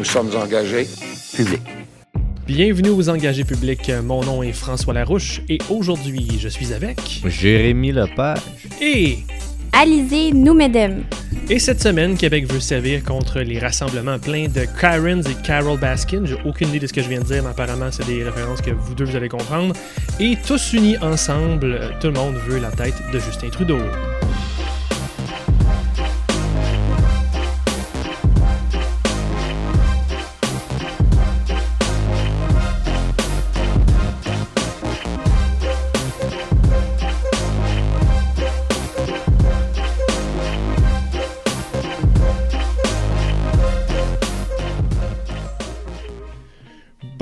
Nous sommes engagés. Public. Bienvenue aux engagés publics. Mon nom est François Larouche et aujourd'hui, je suis avec. Jérémy Lepage. Et. Alizé Noumedem. Et cette semaine, Québec veut servir contre les rassemblements pleins de Karens et Carol Baskin. J'ai aucune idée de ce que je viens de dire, mais apparemment, c'est des références que vous deux, vous allez comprendre. Et tous unis ensemble, tout le monde veut la tête de Justin Trudeau.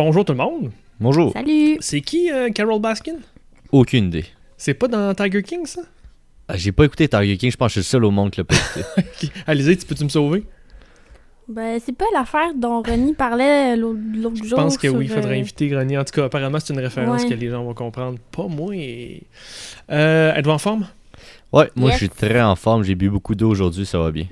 Bonjour tout le monde. Bonjour. Salut. C'est qui euh, Carol Baskin? Aucune idée. C'est pas dans Tiger King, ça? Ah, J'ai pas écouté Tiger King, je pense que je suis le seul au monde qui l'a pas écouté. Alizé, tu peux-tu me sauver? Ben, c'est pas l'affaire dont Ronnie parlait l'autre jour. Je pense que sur, oui, il faudrait euh, inviter Grenier. En tout cas, apparemment, c'est une référence Ouais. que les gens vont comprendre. Pas moi. et- Euh, Êtes-vous en forme? Ouais, moi Yes. je suis très en forme, j'ai bu beaucoup d'eau aujourd'hui, ça va bien.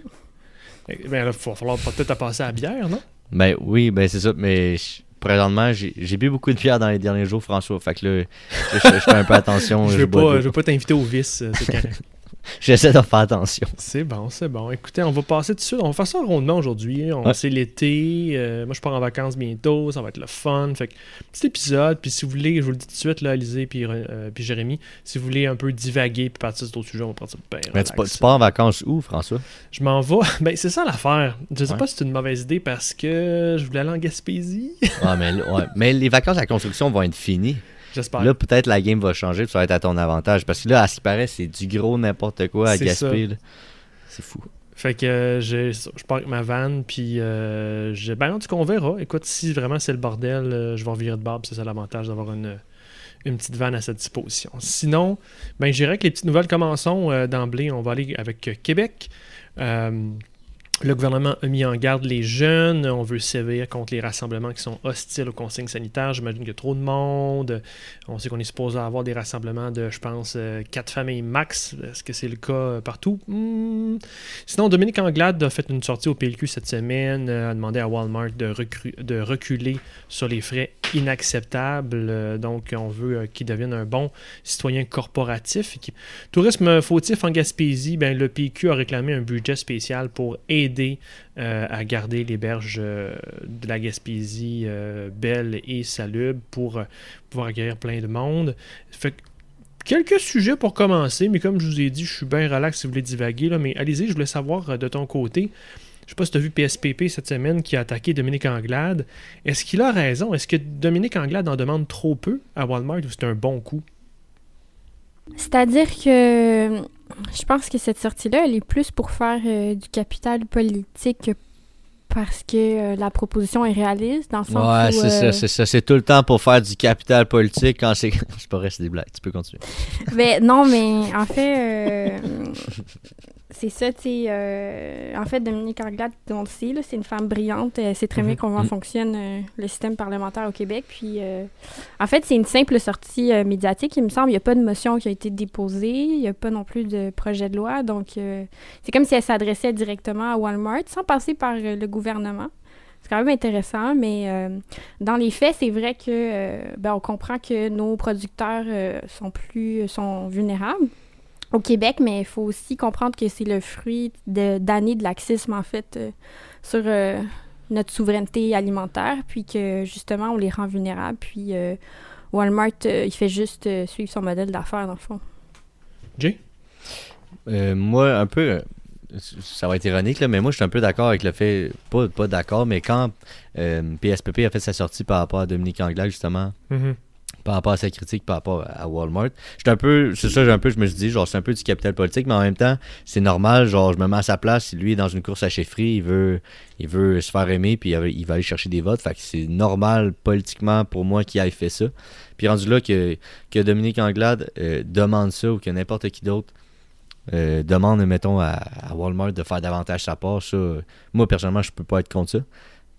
Eh Ben là, il va falloir peut-être passer à la bière, non? Ben oui, ben c'est ça, mais je- présentement j'ai bu beaucoup de bière dans les derniers jours, François. Fait que là, je, je fais un peu attention. je veux pas, l'eau. veux pas t'inviter au vice, euh, c'est correct. J'essaie de faire attention. c'est bon, c'est bon. Écoutez, on va passer tout de suite. On va faire ça rondement aujourd'hui. On Ouais. C'est l'été. euh, moi, je pars en vacances bientôt. Ça va être le fun. Fait que, petit épisode. Puis si vous voulez, je vous le dis tout de suite, là, Alizé puis, euh, puis Jérémy, si vous voulez un peu divaguer puis partir sur d'autres sujets, on va partir bien. Mais tu, pars- tu pars en vacances où, François? Je m'en vais. Ben, c'est ça l'affaire. Je sais Ouais. pas si c'est une mauvaise idée parce que je voulais aller en Gaspésie. Ah, mais, là- ouais. mais les vacances à la construction vont être finies. J'espère. Là, peut-être la game va changer, puis ça va être à ton avantage. Parce que là, à ce qui paraît, c'est du gros n'importe quoi à là. C'est fou. Fait que euh, j'ai- je pars avec ma van, puis euh, j'ai- ben, en tout cas, on verra. Écoute, si vraiment c'est le bordel, euh, je vais revirer de barbe. C'est ça l'avantage d'avoir une, une petite van à sa disposition. Sinon, ben, je dirais que les petites nouvelles commençons euh, d'emblée. On va aller avec Québec. Le gouvernement a mis en garde les jeunes. On veut sévir contre les rassemblements qui sont hostiles aux consignes sanitaires. J'imagine qu'il y a trop de monde. On sait qu'on est supposé avoir des rassemblements de, je pense, euh, quatre familles max. Est-ce que c'est le cas euh, partout? Hmm. Sinon, Dominique Anglade a fait une sortie au PLQ cette semaine, euh, a demandé à Walmart de, de reculer sur les frais inacceptables. Donc, on veut qu'il devienne un bon citoyen corporatif. Tourisme fautif en Gaspésie, ben, le PQ a réclamé un budget spécial pour aider euh, à garder les berges euh, de la Gaspésie euh, belles et salubres pour pouvoir accueillir plein de monde. Quelques sujets pour commencer, mais comme je vous ai dit, je suis bien relax si vous voulez divaguer. Là, mais allez-y, je voulais savoir de ton côté. Je sais pas si tu as vu PSPP cette semaine qui a attaqué Dominique Anglade. Est-ce qu'il a raison? Est-ce que Dominique Anglade en demande trop peu à Walmart ou c'est un bon coup? C'est-à-dire que je pense que cette sortie-là, elle est plus pour faire euh, du capital politique que parce que euh, la proposition est réaliste, dans le sens Ouais, c'est euh, ça, c'est ça. C'est tout le temps pour faire du capital politique quand c'est. c'est pas vrai, c'est des blagues. Tu peux continuer. Ben, non, mais en fait, euh, c'est ça, tu sais. euh, en fait, Dominique Anglade, on le sait, c'est une femme brillante. Elle sait très bien Mhm. comment Mhm. fonctionne euh, le système parlementaire au Québec. Puis, euh, en fait, c'est une simple sortie euh, médiatique, il me semble. Il n'y a pas de motion qui a été déposée. Il n'y a pas non plus de projet de loi. Donc, euh, c'est comme si elle s'adressait directement à Walmart sans passer par euh, le gouvernement. C'est quand même intéressant, mais euh, dans les faits, c'est vrai que euh, ben, on comprend que nos producteurs euh, sont plus sont vulnérables au Québec, mais il faut aussi comprendre que c'est le fruit de- d'années de laxisme en fait euh, sur euh, notre souveraineté alimentaire, puis que justement on les rend vulnérables, puis euh, Walmart euh, il fait juste euh, suivre son modèle d'affaires dans le fond. Jay? Euh, moi, un peu. Ça va être ironique, là, mais moi, je suis un peu d'accord avec le fait. Pas, pas d'accord, mais quand euh, PSPP a fait sa sortie par rapport à Dominique Anglade, justement, Mhm. Par rapport à sa critique par rapport à Walmart. J'étais un peu, c'est ça, un peu, je me suis dit, genre, c'est un peu du capital politique, mais en même temps, c'est normal, genre, je me mets à sa place, lui est dans une course à chefferie, il veut, il veut se faire aimer, puis il va- aller chercher des votes, fait que c'est normal politiquement pour moi qu'il ait fait ça. Puis rendu là que, que Dominique Anglade euh, demande ça, ou que n'importe qui d'autre euh, demande, mettons, à, à Walmart de faire davantage sa part, ça, moi, personnellement, je peux pas être contre ça.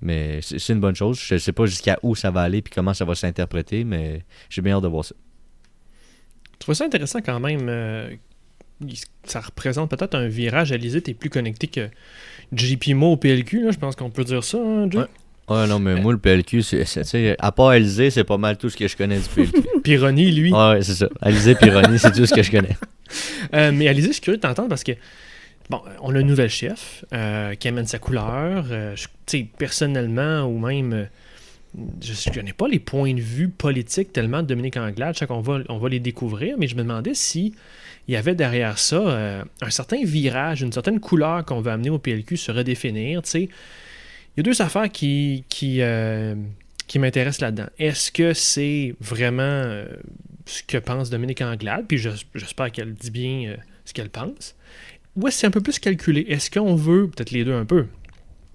Mais c'est une bonne chose. Je sais pas jusqu'à où ça va aller puis comment ça va s'interpréter, mais j'ai bien hâte de voir ça. Je trouve ça intéressant quand même. euh, ça représente peut-être un virage. Alizé, t'es plus connecté que JP Mo au PLQ, là, je pense qu'on peut dire ça, hein, Jay? Ouais. Ouais, non, mais moi, le PLQ, c'est, tu à part Alizé, c'est pas mal tout ce que je connais du PLQ. Puis Ronnie, lui. ouais, c'est ça. Alizé puis Ronnie, c'est tout ce que je connais. Euh, mais Alizé, je suis curieux de t'entendre parce que, bon, on a un nouvel chef euh, qui amène sa couleur. Euh, personnellement, ou même, euh, je ne connais pas les points de vue politiques tellement de Dominique Anglade. Je sais qu'on va, les découvrir, mais je me demandais si il y avait derrière ça euh, un certain virage, une certaine couleur qu'on veut amener au PLQ se redéfinir. Il y a deux affaires qui, qui, euh, qui m'intéressent là-dedans. Est-ce que c'est vraiment euh, ce que pense Dominique Anglade, puis j'es- j'espère qu'elle dit bien euh, ce qu'elle pense, ou est-ce que c'est un peu plus calculé? Est-ce qu'on veut, peut-être les deux un peu,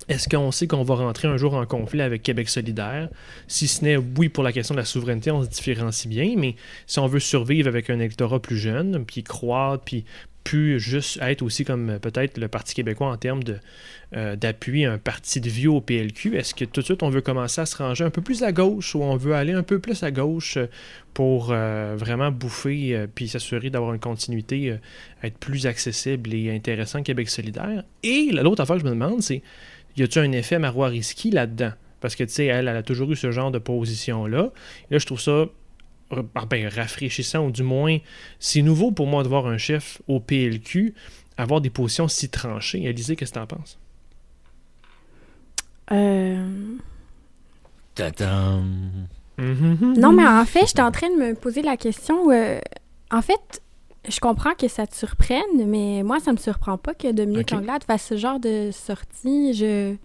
est-ce qu'on sait qu'on va rentrer un jour en conflit avec Québec solidaire? Si ce n'est, oui, pour la question de la souveraineté, on se différencie bien, mais si on veut survivre avec un électorat plus jeune, puis croître, puis plus juste être aussi comme euh, peut-être le Parti québécois en termes euh, d'appui à un parti de vieux au PLQ, est-ce que tout de suite on veut commencer à se ranger un peu plus à gauche ou on veut aller un peu plus à gauche euh, pour euh, vraiment bouffer euh, puis s'assurer d'avoir une continuité, euh, être plus accessible et intéressant Québec solidaire? Et la- l'autre affaire que je me demande, c'est y a-t-il un effet Marois Risky là-dedans? Parce que, tu sais, elle, elle a toujours eu ce genre de position-là. Là, je trouve ça ben, rafraîchissant, ou du moins, c'est nouveau pour moi de voir un chef au PLQ avoir des positions si tranchées. Élisée, qu'est-ce que t'en penses? Euh, Tadam. Non, mais en fait, j'étais en train de me poser la question. euh, en fait, je comprends que ça te surprenne, mais moi, ça me surprend pas que Dominique Ok. Anglade fasse ce genre de sortie. Je...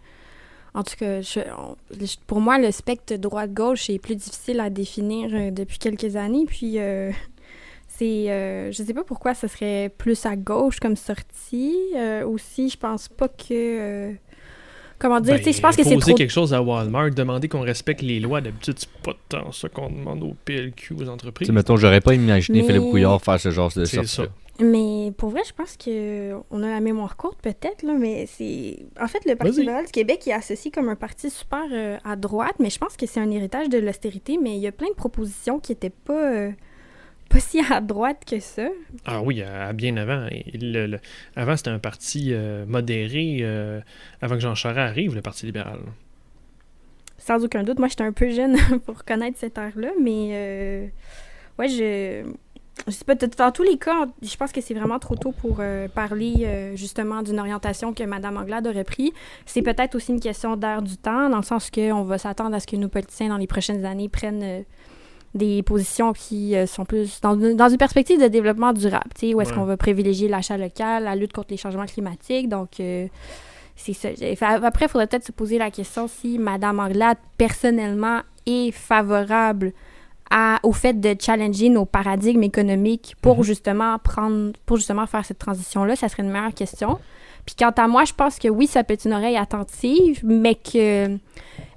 En tout cas, je- on- je- pour moi, le spectre droite-gauche est plus difficile à définir euh, depuis quelques années. Puis, euh, c'est. euh, je sais pas pourquoi ce serait plus à gauche comme sortie. Euh, aussi, je pense pas que. euh, comment dire? Ben, tu sais, je pense que c'est trop quelque chose à Walmart, demander qu'on respecte les lois, d'habitude, c'est pas tant ça qu'on demande au PLQ, aux entreprises. mettons, j'aurais pas imaginé Mais- Philippe Couillard faire ce genre de C'est sortie. Mais pour vrai, je pense que on a la mémoire courte peut-être là, mais c'est en fait le Parti libéral du Québec est associé comme un parti super euh, à droite, mais je pense que c'est un héritage de l'austérité, mais il y a plein de propositions qui étaient pas euh, pas si à droite que ça. Ah oui, à, à bien avant. Et le- le- avant, c'était un parti euh, modéré. avant que Jean Charest arrive, le Parti libéral. Sans aucun doute, moi j'étais un peu jeune pour connaître cette ère-là, mais euh, ouais, je je sais pas, t- dans tous les cas, je pense que c'est vraiment trop tôt pour euh, parler euh, justement d'une orientation que Mme Anglade aurait pris. C'est peut-être aussi une question d'air du temps, dans le sens qu'on va s'attendre à ce que nos politiciens, dans les prochaines années, prennent euh, des positions qui sont plus dans, une- dans une perspective de développement durable, tu sais, où est-ce Ouais. qu'on va privilégier l'achat local, la lutte contre les changements climatiques. Donc, c'est ça. Après, il faudrait peut-être se poser la question si Mme Anglade, personnellement, est favorable à, au fait de challenger nos paradigmes économiques pour Mhm. justement prendre, pour justement faire cette transition-là. Ça serait une meilleure question. Puis quant à moi, je pense que oui, ça peut être une oreille attentive, mais que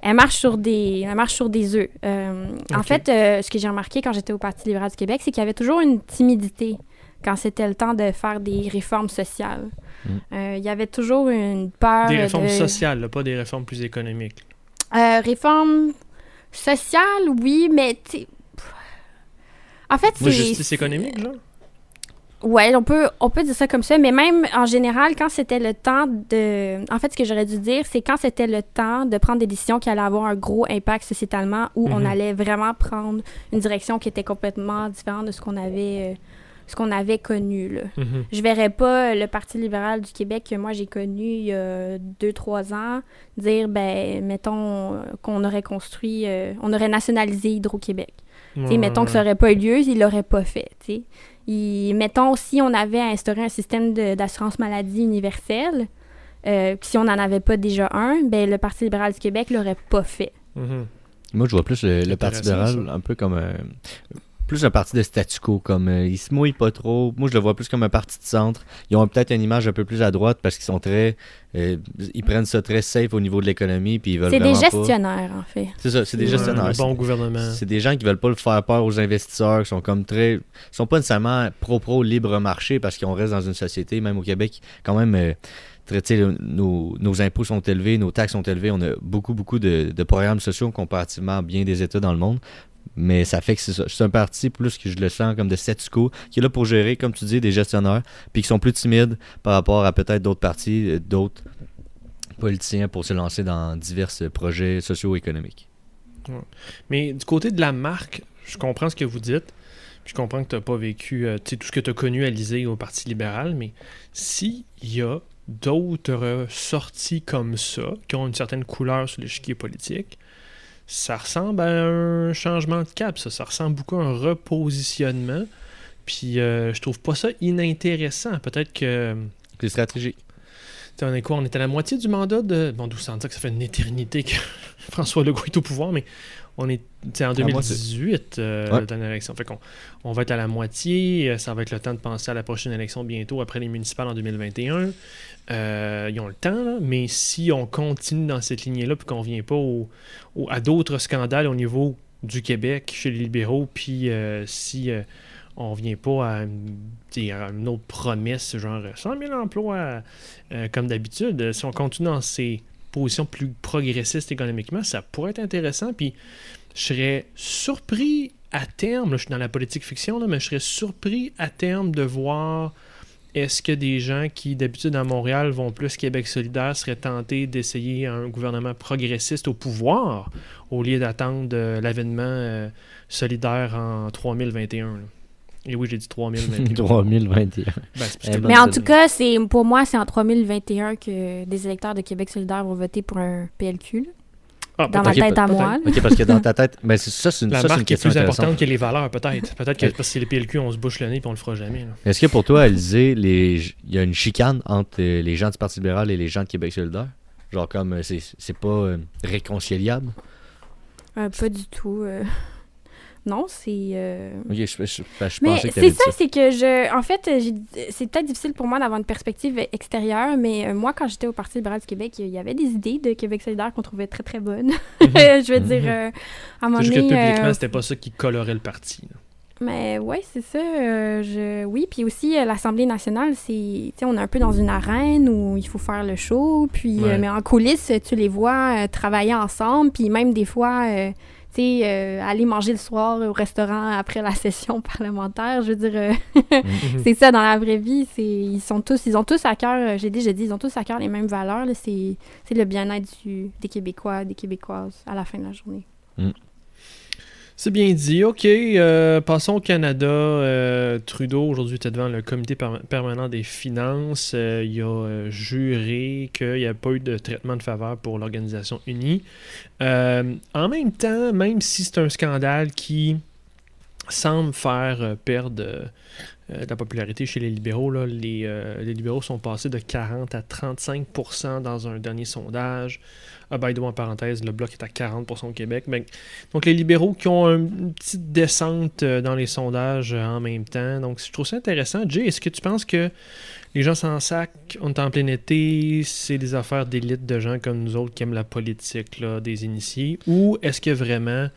elle marche sur des, elle marche sur des œufs. Euh, En fait, euh, ce que j'ai remarqué quand j'étais au Parti libéral du Québec, c'est qu'il y avait toujours une timidité quand c'était le temps de faire des réformes sociales. Mm. Euh, Il y avait toujours une peur Des réformes de... sociales, là, pas des réformes plus économiques. Euh, réforme sociale, oui, mais. En fait, c'est. justice économique, genre? Ouais, on peut, on peut dire ça comme ça, mais même en général, quand c'était le temps de. En fait, ce que j'aurais dû dire, c'est quand c'était le temps de prendre des décisions qui allaient avoir un gros impact sociétalement, où on Mhm. allait vraiment prendre une direction qui était complètement différente de ce qu'on avait, euh, ce qu'on avait connu. Là. Mhm. Je verrais pas le Parti libéral du Québec que moi j'ai connu il y a deux, trois ans dire, ben, mettons qu'on aurait construit, euh, on aurait nationalisé Hydro-Québec. Mettons que ça ouais. aurait pas eu lieu, il l'aurait pas fait. Il- mettons si on avait instauré un système d'assurance maladie universelle, euh, puis si on n'en avait pas déjà un, ben le Parti libéral du Québec l'aurait pas fait. Mhm. Moi, je vois plus le, le Parti libéral un peu comme un, plus un parti de statu quo, comme euh, ils se mouillent pas trop. Moi, je le vois plus comme un parti de centre. Ils ont peut-être une image un peu plus à droite parce qu'ils sont très, euh, ils prennent ça très safe au niveau de l'économie puis ils veulent C'est des vraiment pas- gestionnaires, en fait. C'est ça, c'est des Ouais, gestionnaires. Le bon gouvernement. C'est des gens qui veulent pas le faire peur aux investisseurs, qui sont comme très. Ils sont pas nécessairement pro-pro libre marché parce qu'on reste dans une société, même au Québec, quand même. euh, nos, nos impôts sont élevés, nos taxes sont élevées, on a beaucoup, beaucoup de, de programmes sociaux comparativement à bien des États dans le monde. Mais ça fait que c'est un parti plus que je le sens comme de statu quo, qui est là pour gérer, comme tu dis, des gestionnaires, puis qui sont plus timides par rapport à peut-être d'autres partis, euh, d'autres politiciens pour se lancer dans divers projets socio-économiques. Mais du côté de la marque, je comprends ce que vous dites. Je comprends que tu n'as pas vécu euh, tout ce que tu as connu à l'Élysée au Parti libéral, mais s'il y a d'autres sorties comme ça, qui ont une certaine couleur sur l'échiquier politique, ça ressemble à un changement de cap, ça. Ça ressemble beaucoup à un repositionnement. Puis euh, je trouve pas ça inintéressant. Peut-être que. C'est stratégique. On est quoi? On est à la moitié du mandat de. Bon, d'où ça que ça fait une éternité que François Legault est au pouvoir, mais on est en 2018 euh, l'élection. Fait qu'on on va être à la moitié. Euh, ça va être le temps de penser à la prochaine élection bientôt, après les municipales en 2021. Euh, ils ont le temps, là, mais si on continue dans cette lignée-là, puis qu'on ne vient pas à d'autres scandales au niveau du Québec chez les libéraux, puis si on vient pas à, une autre promesse, genre 100 000 emplois comme d'habitude, si on continue dans ces position plus progressiste économiquement, ça pourrait être intéressant. Puis je serais surpris à terme, là, je suis dans la politique fiction, là, mais je serais surpris à terme de voir est-ce que des gens qui d'habitude à Montréal vont plus Québec solidaire seraient tentés d'essayer un gouvernement progressiste au pouvoir au lieu d'attendre l'avènement euh, solidaire en 3021. Et oui, j'ai dit 3021. 3021. Ben, eh ben, mais en tout cas, c'est pour moi, c'est en 3021 que des électeurs de Québec solidaire vont voter pour un PLQ. Ah, dans ma tête à moi. OK, parce que dans ta tête, mais ça, c'est une, La ça, marque une question est plus importante que les valeurs, peut-être. Peut-être que parce que c'est les PLQ, on se bouche le nez et on le fera jamais. Est-ce que pour toi, Alizé, il y a une chicane entre euh, les gens du Parti libéral et les gens de Québec solidaire? Genre comme, euh, c'est pas euh, réconciliable? pas du tout. Non, c'est. Euh, ok, je, je, je, mais c'est ça, c'est que je. En fait, c'est peut-être difficile pour moi d'avoir une perspective extérieure, mais euh, moi, quand j'étais au Parti libéral du Québec, il y avait des idées de Québec solidaire qu'on trouvait très, très bonnes. Mhm. je veux dire, mhm. euh, à un moment donné. que publiquement, c'était pas ça qui colorait le parti. Mais oui, c'est ça. je... Oui, puis aussi, l'Assemblée nationale, c'est. on est un peu dans une arène où il faut faire le show, puis. mais en coulisses, tu les vois travailler ensemble, puis même des fois euh, aller manger le soir au restaurant après la session parlementaire. Je veux dire, euh, mhm. c'est ça dans la vraie vie. C'est, ils sont tous, ils ont tous à cœur, euh, j'ai déjà dit, ils ont tous à cœur les mêmes valeurs. C'est, le bien-être des Québécois, des Québécoises à la fin de la journée. Mm. C'est bien dit. OK, euh, passons au Canada. Euh, Trudeau, aujourd'hui, était devant le comité permanent des finances. Euh, il a juré qu'il n'y a pas eu de traitement de faveur pour l'Organisation unie. en même temps, même si c'est un scandale qui semble faire perdre de la popularité chez les libéraux, les, libéraux sont passés de 40 à 35% dans un dernier sondage. Ah, en parenthèse, le bloc est à 40% au Québec. Ben, donc, les libéraux qui ont une petite descente euh, dans les sondages euh, en même temps. Donc, je trouve ça intéressant. Jay, est-ce que tu penses que les gens sans sac, on est en plein été, c'est des affaires d'élite de gens comme nous autres qui aiment la politique, des initiés? Ou est-ce que vraiment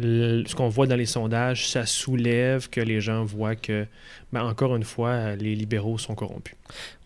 ce qu'on voit dans les sondages, ça soulève que les gens voient que, ben, encore une fois, les libéraux sont corrompus.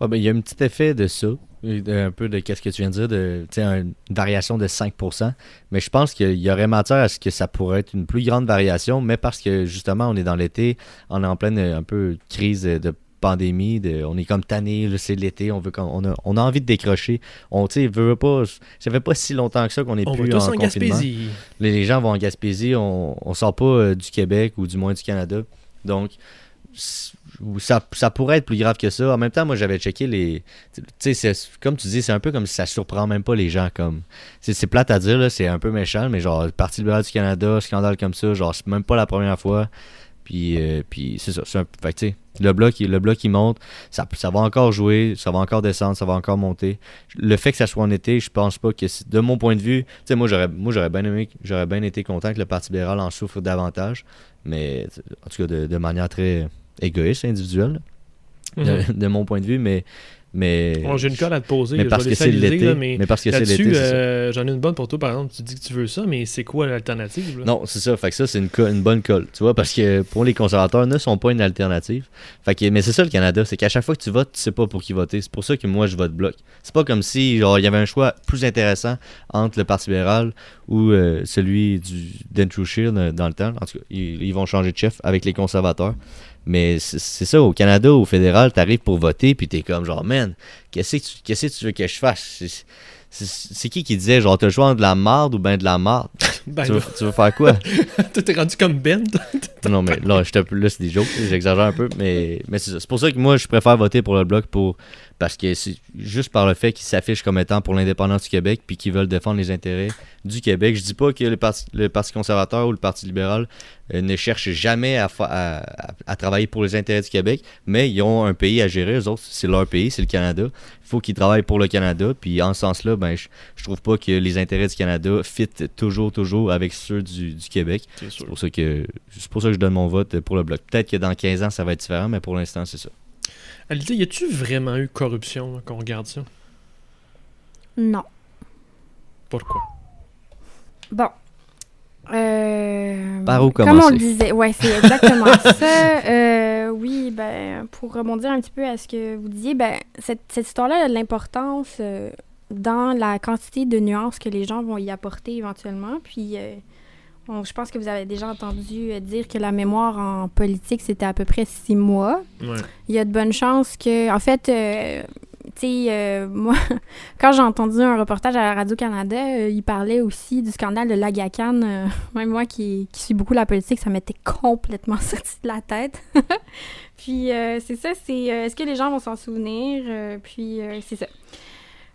ben, il y a un petit effet de ça, un peu de qu'est-ce que tu viens de dire, de, une variation de 5%, mais je pense qu'il y aurait matière à ce que ça pourrait être une plus grande variation, mais parce que justement, on est dans l'été, on est en pleine un peu crise de pandémie, de, on est comme tanné, c'est l'été, on veut on a, on a envie de décrocher. On tu veut pas, ça fait pas si longtemps que ça qu'on est plus en, en Gaspésie. Les, gens vont en Gaspésie, on, on sort pas euh, du Québec ou du moins du Canada. Donc ça, ça, pourrait être plus grave que ça. En même temps, moi, j'avais checké les. Tu sais, comme tu dis, c'est un peu comme si ça surprend même pas les gens. comme C'est plate à dire, c'est un peu méchant, mais genre, Parti libéral du Canada, scandale comme ça, genre, c'est même pas la première fois. Puis, euh, puis c'est ça. Un, fait le bloc, le bloc il monte, ça, ça va encore jouer, ça va encore descendre, ça va encore monter. Le fait que ça soit en été, je pense pas que de mon point de vue, tu sais moi j'aurais moi j'aurais bien aimé, j'aurais bien été content que le Parti libéral en souffre davantage, mais en tout cas de, de manière très égoïste, individuelle, de, mhm. mon point de vue, mais mais j'ai une colle à te poser. Mais parce que c'est l'été. Mais, parce que c'est l'été. Euh, j'en ai une bonne pour toi, par exemple. Tu dis que tu veux ça, mais c'est quoi l'alternative Non, c'est ça. Fait que ça, c'est une, une, bonne colle. Tu vois, parce que pour les conservateurs, ne sont pas une alternative. Fait que, mais c'est ça le Canada, c'est qu'à chaque fois que tu votes, tu sais pas pour qui voter. C'est pour ça que moi, je vote bloc. C'est pas comme si genre il y avait un choix plus intéressant entre le Parti libéral ou euh, celui du d'Andrew Scheer dans le temps. En tout cas, ils vont changer de chef avec les conservateurs. Mais c'est ça, au Canada, au fédéral, t'arrives pour voter, puis t'es comme genre, man, qu'est-ce que tu, veux que je fasse? C'est- qui qui disait, genre, t'as choix entre de la marde ou ben de la marde? Ben, tu, veux, tu veux faire quoi? toi, t'es rendu comme Ben. non, mais là, je te- là c'est des jokes, j'exagère un peu, mais, mais c'est ça. C'est pour ça que moi, je préfère voter pour le Bloc pour, parce que c'est juste par le fait qu'ils s'affichent comme étant pour l'indépendance du Québec puis qu'ils veulent défendre les intérêts du Québec. Je dis pas que le Parti, le parti conservateur ou le Parti libéral euh, ne cherchent jamais à- à travailler pour les intérêts du Québec, mais ils ont un pays à gérer, eux autres, c'est leur pays, c'est le Canada. Faut qu'ils travaillent pour le Canada, puis en ce sens-là, ben, je, je trouve pas que les intérêts du Canada fit toujours, toujours avec ceux du, du Québec. C'est sûr. C'est pour ça que c'est pour ça que je donne mon vote pour le bloc. Peut-être que dans 15 ans ça va être différent, mais pour l'instant c'est ça. Alizé, y a-tu vraiment eu corruption là, qu'on regarde ça? Non. Pourquoi? Bon. Euh, Par où Comme on commencer? le disait, ouais, c'est exactement ça. Euh, oui, ben, pour rebondir un petit peu à ce que vous disiez, ben, cette, cette histoire-là a de l'importance euh, dans la quantité de nuances que les gens vont y apporter éventuellement. Puis, euh, on- je pense que vous avez déjà entendu euh, dire que la mémoire en politique, c'était à peu près six mois. Ouais. Il y a de bonnes chances que, en fait, euh, tu sais, euh, moi, quand j'ai entendu un reportage à Radio-Canada, euh, il parlait aussi du scandale de l'Agacan. Euh, même moi qui, suis beaucoup la politique, ça m'était complètement sorti de la tête. puis c'est ça, c'est est-ce que les gens vont s'en souvenir? Puis c'est ça.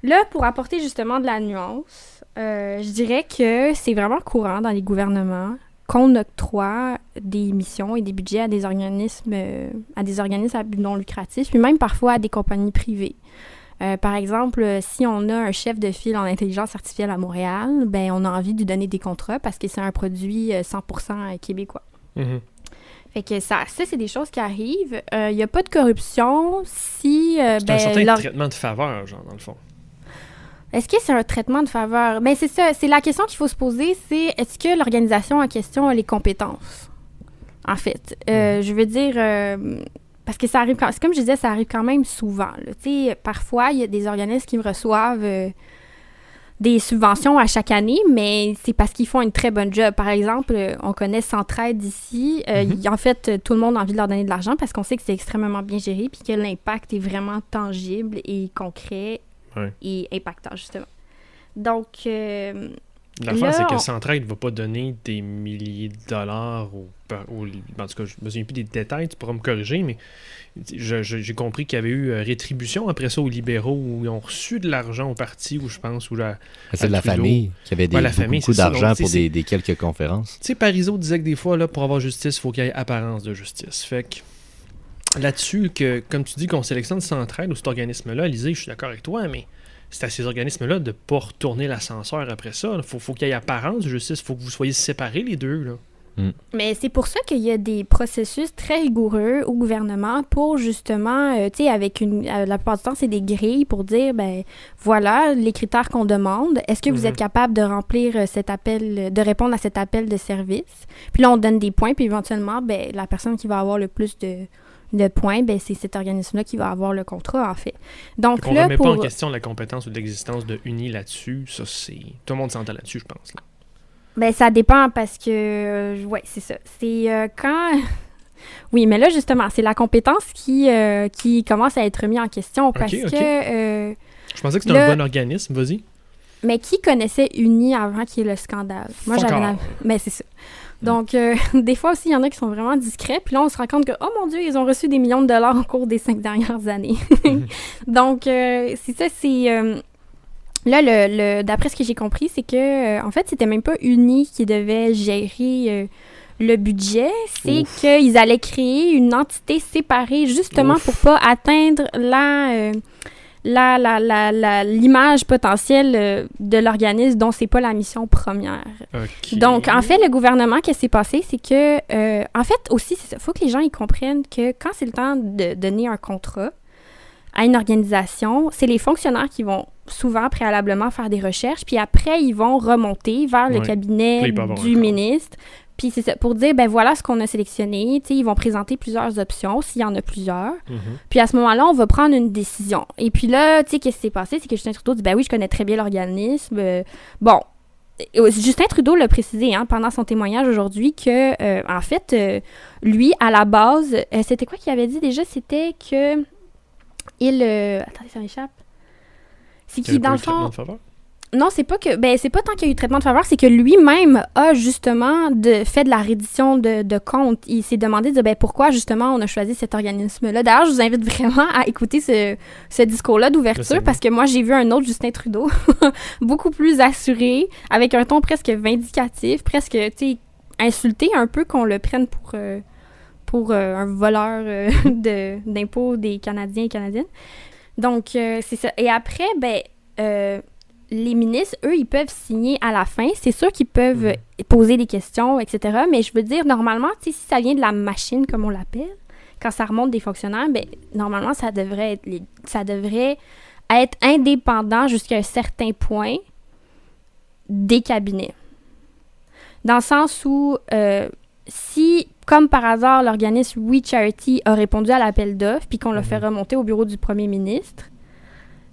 Là, pour apporter justement de la nuance, je dirais que c'est vraiment courant dans les gouvernements qu'on octroie des missions et des budgets à des organismes euh, à des organismes à but non lucratif, puis même parfois à des compagnies privées. Euh, par exemple, euh, si on a un chef de file en intelligence artificielle à Montréal, ben on a envie de lui donner des contrats parce que c'est un produit euh, 100% québécois. Mhm. Fait que ça, ça c'est des choses qui arrivent. Il n'y a pas de corruption si euh, C'est ben, un certain l'or- traitement de faveur, genre, dans le fond. Est-ce que c'est un traitement de faveur? Ben c'est ça, c'est la question qu'il faut se poser, c'est est-ce que l'organisation en question a les compétences? En fait, Euh, je veux dire, euh, parce que ça arrive, quand, c'est comme je disais, ça arrive quand même souvent. là. Tu sais, parfois, il y a des organismes qui reçoivent euh, des subventions à chaque année, mais c'est parce qu'ils font une très bonne job. Par exemple, on connaît Centraide ici. Euh, il- En fait, tout le monde a envie de leur donner de l'argent parce qu'on sait que c'est extrêmement bien géré puis que l'impact est vraiment tangible et concret Ouais. et impactant, justement. Donc, euh, L'affaire, c'est que on- Centraide ne va pas donner des milliers de dollars au, au- En tout cas, je me souviens plus des détails, tu pourras me corriger, mais j'ai compris qu'il y avait eu euh, rétribution après ça aux libéraux où ils ont reçu de l'argent au parti, ou je pense, ou la, C'est de la famille qui avait des, Ouais, la beaucoup, famille, d'argent pour des, des quelques conférences. Tu sais, Parizeau disait que des fois, là, pour avoir justice, il faut qu'il y ait apparence de justice. Fait que là-dessus, que comme tu dis qu'on sélectionne Centraide ou cet organisme-là, Lisée, je suis d'accord avec toi, mais c'est à ces organismes-là de ne pas retourner l'ascenseur après ça. Il faut, faut qu'il y ait apparence de justice. Il faut que vous soyez séparés les deux. Là. mais c'est pour ça qu'il y a des processus très rigoureux au gouvernement pour justement, euh, tu sais, avec une. euh, la plupart du temps, c'est des grilles pour dire, ben voilà les critères qu'on demande. Est-ce que vous Mhm. êtes capable de remplir euh, cet appel, de répondre à cet appel de service? Puis là, on donne des points, puis éventuellement, ben la personne qui va avoir le plus de, de points, ben c'est cet organisme-là qui va avoir le contrat, en fait. Donc On ne remet pour. pas en question la compétence ou l'existence de Uni là-dessus. Ça, c'est. Tout le monde s'entend là-dessus, je pense. là. Ben, ça dépend parce que. euh, ouais, c'est ça. C'est euh, quand. oui, mais là, justement, c'est la compétence qui, euh, qui commence à être remise en question parce que. euh, Je pensais que c'était un bon organisme. Vas-y. mais qui connaissait Uni avant qu'il y ait le scandale? Moi, j'avais. Mais c'est ça. Donc, euh, des fois aussi, il y en a qui sont vraiment discrets. Puis là, on se rend compte que, oh mon Dieu, ils ont reçu des millions de dollars au cours des cinq dernières années. Mhm. Donc, euh, c'est ça, c'est. euh, là, le, le- d'après ce que j'ai compris, c'est que, euh, en fait, c'était même pas Uni qui devait gérer le budget. C'est qu'ils allaient créer une entité séparée, justement, Ouf. pour pas atteindre la. Euh, la, la, l'image potentielle euh, de l'organisme dont c'est pas la mission première. Donc, en fait, le gouvernement, qu'est-ce qui s'est passé, c'est que, euh, en fait, aussi, il faut que les gens ils comprennent que quand c'est le temps de donner un contrat à une organisation, c'est les fonctionnaires qui vont souvent préalablement faire des recherches, puis après, ils vont remonter vers le cabinet du ministre. Puis c'est ça, pour dire, ben voilà ce qu'on a sélectionné. Tu sais, ils vont présenter plusieurs options, s'il y en a plusieurs. Mhm. Puis à ce moment-là, on va prendre une décision. Et puis là, tu sais, qu'est-ce qui s'est passé? C'est que Justin Trudeau dit, ben oui, je connais très bien l'organisme. Euh, bon. Justin Trudeau l'a précisé hein, pendant son témoignage aujourd'hui que, euh, en fait, euh, lui, à la base, euh, c'était quoi qu'il avait dit déjà? C'était que il... attendez, ça m'échappe. C'est qu'il, dans le fond... Non, c'est pas que. Ben, c'est pas tant qu'il y a eu traitement de faveur, c'est que lui-même a justement de, fait de la reddition de, de comptes. Il s'est demandé de, ben, pourquoi justement on a choisi cet organisme-là. D'ailleurs, je vous invite vraiment à écouter ce, ce discours-là d'ouverture parce que moi, j'ai vu un autre Justin Trudeau, beaucoup plus assuré, avec un ton presque vindicatif, presque, tu sais, insulté un peu qu'on le prenne pour. euh, pour euh, un voleur euh, de- d'impôts des Canadiens et Canadiennes. Donc, c'est ça. Et après, ben, euh, les ministres, eux, ils peuvent signer à la fin. C'est sûr qu'ils peuvent euh, poser des questions, etc. Mais je veux dire, normalement, si ça vient de la machine, comme on l'appelle, quand ça remonte des fonctionnaires, ben, normalement, ça devrait être, les- ça devrait être indépendant jusqu'à un certain point des cabinets. Dans le sens où, euh, si, comme par hasard, l'organisme We Charity a répondu à l'appel d'offres, puis qu'on l'a fait remonter au bureau du premier ministre,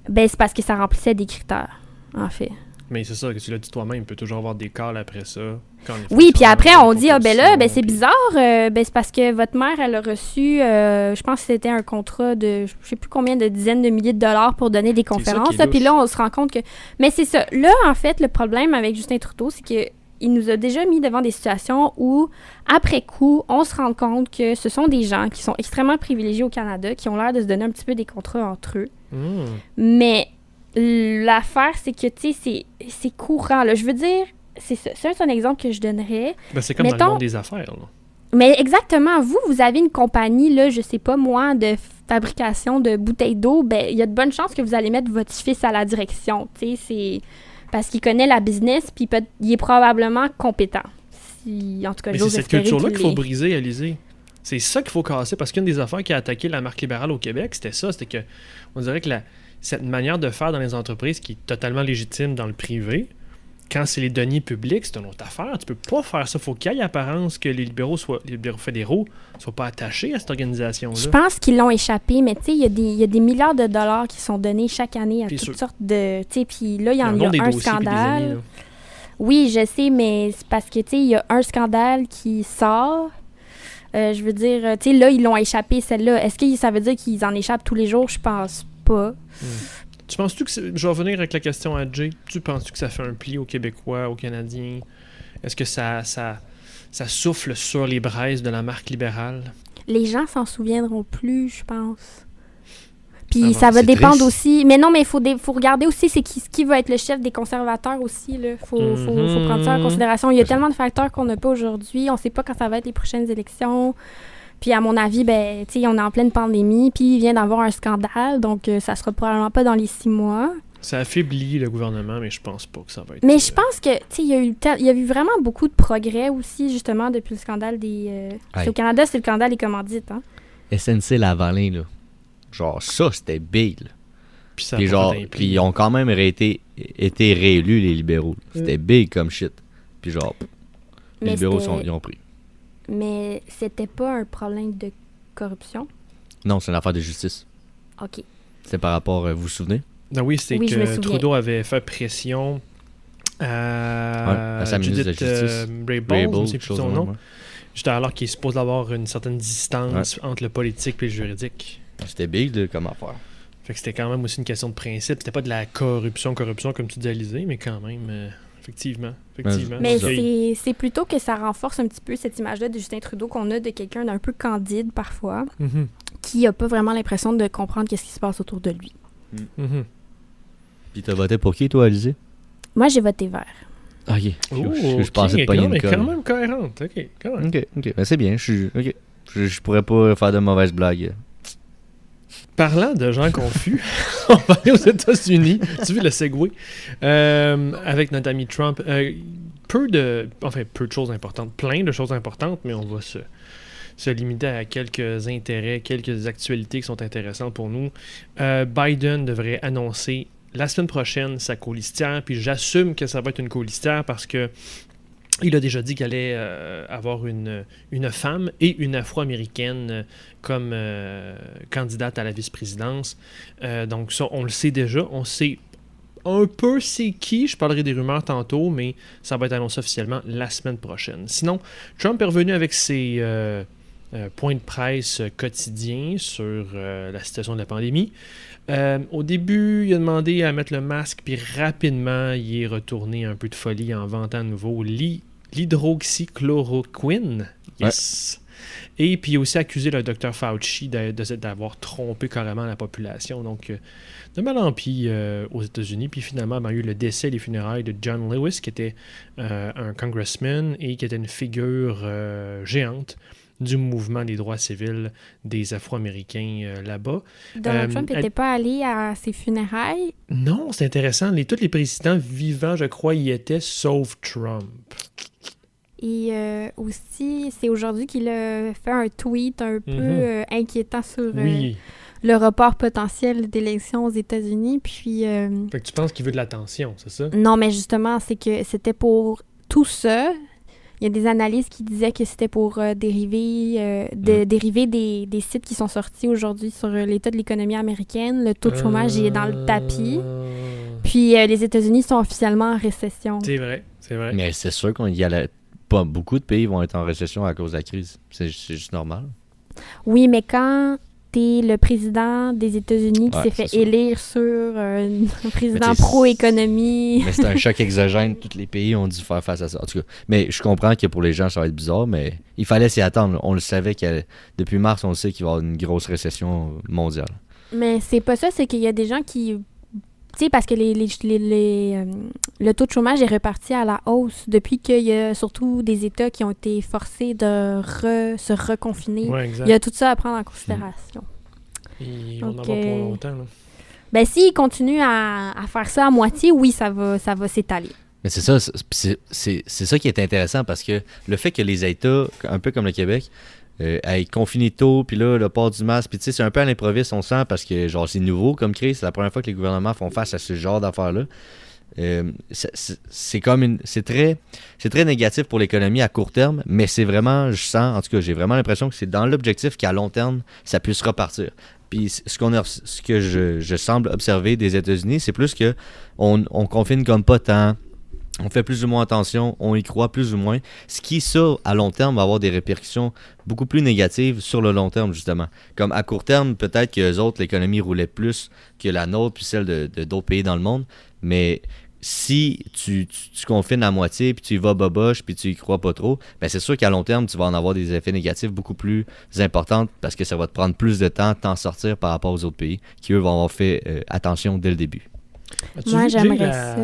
ben c'est parce que ça remplissait des critères, en fait. Mais c'est ça que tu l'as dit toi-même, il peut toujours avoir des calls après ça. quand Oui, puis après, on dit, ah ben là, ben c'est bizarre, euh, ben c'est parce que votre mère, elle a reçu, euh, je pense que c'était un contrat de, je sais plus combien de dizaines de milliers de dollars pour donner des conférences. Puis là, on se rend compte que... Mais c'est ça. Là, en fait, le problème avec Justin Trudeau, c'est que il nous a déjà mis devant des situations où, après coup, on se rend compte que ce sont des gens qui sont extrêmement privilégiés au Canada, qui ont l'air de se donner un petit peu des contrats entre eux. Hmm. Mais l'affaire, c'est que, tu sais, c'est- courant. Là. Je veux dire, c'est ça. C'est un exemple que je donnerais. Ben, c'est comme dans Mettons- le monde des affaires. Là. Mais exactement, vous, vous avez une compagnie, là, je sais pas moi, de fabrication de bouteilles d'eau, ben, il y a de bonnes chances que vous allez mettre votre fils à la direction, tu sais, c'est parce qu'il connaît la business, puis peut- il est probablement compétent. Si, en tout cas, Mais c'est cette culture-là qu'il faut briser, Alizé. C'est ça qu'il faut casser, parce qu'une des affaires qui a attaqué la marque libérale au Québec, c'était ça, c'était que on dirait que la- cette manière de faire dans les entreprises qui est totalement légitime dans le privé, quand c'est les deniers publics, c'est une autre affaire. Tu peux pas faire ça. faut qu'il y ait apparence que les libéraux soient, les libéraux fédéraux soient pas attachés à cette Je organisation-là. pense qu'ils l'ont échappé, mais tu sais, il y, a des- il y a des milliards de dollars qui sont donnés chaque année à Puis toutes sûr. sortes de... Tu sais, puis là, il y en a un scandale. Oui, je sais, mais c'est parce que, tu sais, il y a un scandale qui sort. Euh, je veux dire, tu sais, là, ils l'ont échappé, celle-là. Est-ce que ça veut dire qu'ils en échappent tous les jours? Je pense pas. Tu penses-tu que c'est- je vais revenir avec la question à Jay. Tu penses-tu que ça fait un pli aux Québécois, aux Canadiens? Est-ce que ça, ça, ça souffle sur les braises de la marque libérale? Les gens s'en souviendront plus, je pense. Puis Ah bon, ça va dépendre triste. aussi. Mais non, mais il faut, dé- faut regarder aussi c'est qui, qui va être le chef des conservateurs aussi. Il faut, faut, faut prendre ça en Mhm. considération. Il y a tellement de facteurs qu'on n'a pas aujourd'hui. On sait pas quand ça va être les prochaines élections. Puis à mon avis, ben, tu sais, on est en pleine pandémie, puis il vient d'avoir un scandale, donc euh, ça sera probablement pas dans les six mois. Ça affaiblit le gouvernement, mais je pense pas que ça va être. Mais euh, je pense que, tu sais, il y, a eu tel- il y a eu vraiment beaucoup de progrès aussi, justement, depuis le scandale des... euh. Au Canada, c'est le scandale des commandites, hein. SNC Lavalin, là. Genre, ça, c'était big, là. Puis ça a Puis genre, puis ils ont quand même été, été réélus, les libéraux. C'était big comme shit. Puis genre, les Mais libéraux, sont, ils ont pris. Mais c'était pas un problème de corruption? Non, c'est une affaire de justice. OK. C'est par rapport, euh, vous vous souvenez? Ah oui, c'est Oui, me que. Trudeau avait fait pression à, Ouais, à sa ministre de Judith la Justice. euh, je plus son de nom. même, ouais. Juste alors qu'il est supposé avoir une certaine distance entre le politique et le juridique. C'était big, là, comme affaire. Fait que c'était quand même aussi une question de principe. C'était pas de la corruption, corruption comme tu disais, mais quand même, euh, effectivement. effectivement Mais c'est- plutôt que ça renforce un petit peu cette image-là de Justin Trudeau qu'on a de quelqu'un d'un peu candide parfois, Mhm, qui a pas vraiment l'impression de comprendre qu'est-ce qui se passe autour de lui. mhm. Puis t'as voté pour qui, toi, Alizé? Moi, j'ai voté vert. Ok. Je, je, je ok, pensais de pogner une colle. quand même cohérente. Ok, quand même. Ok, ok. Ben, c'est bien. Je, je pourrais pas faire de mauvaises blagues. Parlant de gens confus, on va aller aux États-Unis. tu veux le segway? Euh, avec notre ami Trump. euh, peu de, enfin peu de choses importantes, plein de choses importantes, mais on va se, se limiter à quelques intérêts, quelques actualités qui sont intéressantes pour nous. Euh, Biden devrait annoncer la semaine prochaine sa colistière, puis j'assume que ça va être une colistière parce que il a déjà dit qu'il allait euh, avoir une, une femme et une afro-américaine euh, comme euh, candidate à la vice-présidence. Donc ça, on le sait déjà. On sait un peu c'est qui. Je parlerai des rumeurs tantôt, mais ça va être annoncé officiellement la semaine prochaine. Sinon, Trump est revenu avec ses, euh, euh, point de presse quotidien sur la situation de la pandémie. Euh, au début, il a demandé à mettre le masque, puis rapidement, il est retourné un peu de folie en vantant à nouveau l'hy- l'hydroxychloroquine. Yes. Et puis aussi accusé le docteur Fauci d'avoir trompé carrément la population. Donc, euh, de mal en pis euh, aux États-Unis. Puis finalement, ben, il y a eu le décès des funérailles de John Lewis, qui était euh, un congressman et qui était une figure géante du mouvement des droits civils des Afro-Américains euh, là-bas. Donald Euh, Trump elle- n'était pas allé à ses funérailles? Non, c'est intéressant. Les, tous les présidents vivants, je crois, y étaient, sauf Trump. Et euh, aussi, c'est aujourd'hui qu'il a fait un tweet un peu Mhm. euh, inquiétant sur euh, le report potentiel d'élections aux États-Unis. Puis, euh, Fait que tu penses qu'il veut de l'attention, c'est ça? non, mais justement, c'est que c'était pour tout ça. Il y a des analyses qui disaient que c'était pour euh, dériver, euh, de- Mm. dériver des, des sites qui sont sortis aujourd'hui sur euh, l'état de l'économie américaine. Le taux de chômage il est dans le tapis. Puis euh, les États-Unis sont officiellement en récession. C'est vrai, c'est vrai. Mais c'est sûr qu'il y a la- pas beaucoup de pays vont être en récession à cause de la crise. C'est c'est juste normal. Oui, mais quand le président des États-Unis qui Ouais, s'est fait élire sur euh, un président pro-économie. Mais c'est un choc exogène. Tous les pays ont dû faire face à ça. En tout cas, mais je comprends que pour les gens, ça va être bizarre, mais il fallait s'y attendre. On le savait que depuis mars, on le sait qu'il va y avoir une grosse récession mondiale. Mais c'est pas ça, c'est qu'il y a des gens qui. Tu sais, parce que les, les, les- les, euh, le taux de chômage est reparti à la hausse depuis qu'il y a surtout des États qui ont été forcés de re- se reconfiner. Ouais. Il y a tout ça à prendre en considération. Ils vont en avoir pour euh, longtemps. Là. Ben, s'ils continuent à, à faire ça à moitié, oui, ça va, ça va s'étaler. Mais c'est ça, c'est- c'est c'est- c'est ça qui est intéressant parce que le fait que les États, un peu comme le Québec, euh, aient confiné tôt, puis là, le port du masque, puis tu sais, c'est un peu à l'improviste, on sent, parce que genre c'est nouveau comme crise, c'est la première fois que les gouvernements font face à ce genre d'affaires-là. Euh, c'est- comme une. C'est très, très négatif pour l'économie à court terme, mais c'est vraiment, je sens, en tout cas, j'ai vraiment l'impression que c'est dans l'objectif qu'à long terme, ça puisse repartir. Puis ce, qu'on ce que je, semble observer des États-Unis, c'est plus que on, on confine comme pas tant, on fait plus ou moins attention, on y croit plus ou moins. Ce qui, ça, à long terme, va avoir des répercussions beaucoup plus négatives sur le long terme, justement. Comme à court terme, peut-être que les autres, l'économie roulait plus que la nôtre, puis celle de d'autres pays dans le monde. Mais si tu, tu, tu confines à moitié, puis tu y vas boboche, puis tu y crois pas trop, ben c'est sûr qu'à long terme, tu vas en avoir des effets négatifs beaucoup plus importants parce que ça va te prendre plus de temps de t'en sortir par rapport aux autres pays qui, eux, vont avoir fait euh, attention dès le début. As-tu Moi, vu, j'aimerais la- ça.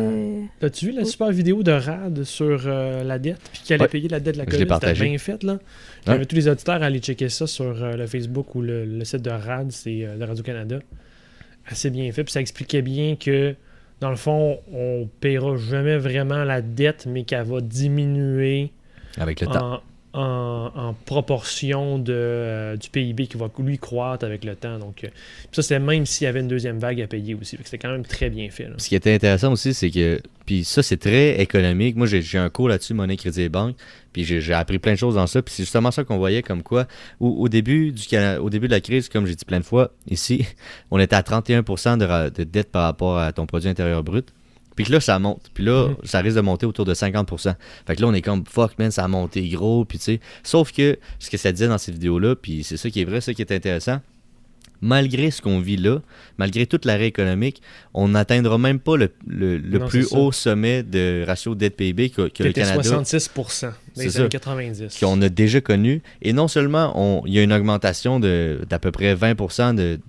As-tu vu la super vidéo de Rad sur euh, la dette, puis qu'elle Ouais. a payé la dette de la COVID? C'était bien fait, là. J'invite tous les auditeurs à aller checker ça sur euh, le Facebook ou le, le site de Rad, c'est euh, de Radio-Canada. Assez bien fait, puis ça expliquait bien que, dans le fond, on paiera jamais vraiment la dette, mais qu'elle va diminuer Avec le temps. En, proportion de, euh, du PIB qui va lui croître avec le temps. Donc, euh, ça, c'est même s'il y avait une deuxième vague à payer aussi. C'était quand même très bien fait. Ce qui était intéressant aussi, c'est que. Puis ça, c'est très économique. Moi, j'ai un cours là-dessus, monnaie, crédit et banque. Puis j'ai appris plein de choses dans ça. Puis c'est justement ça qu'on voyait comme quoi, au, début du, au début de la crise, comme j'ai dit plein de fois, ici, on était à 31 de, de dette par rapport à ton produit intérieur brut. Puis que là, ça monte. Puis là, Mhm. ça risque de monter autour de 50% Fait que là, on est comme, fuck, man, ça a monté gros. Puis tu sais. Sauf que ce que ça disait dans ces vidéos-là, puis c'est ça qui est vrai, ça qui est intéressant. Malgré ce qu'on vit là, malgré toute l'arrêt économique, on n'atteindra même pas le, le- le Non, plus haut sommet de ratio dette-PIB que, que le Canada 66 dans les années 90. qu'on a déjà connu. Et non seulement il y a une augmentation de- d'à peu près 20% de,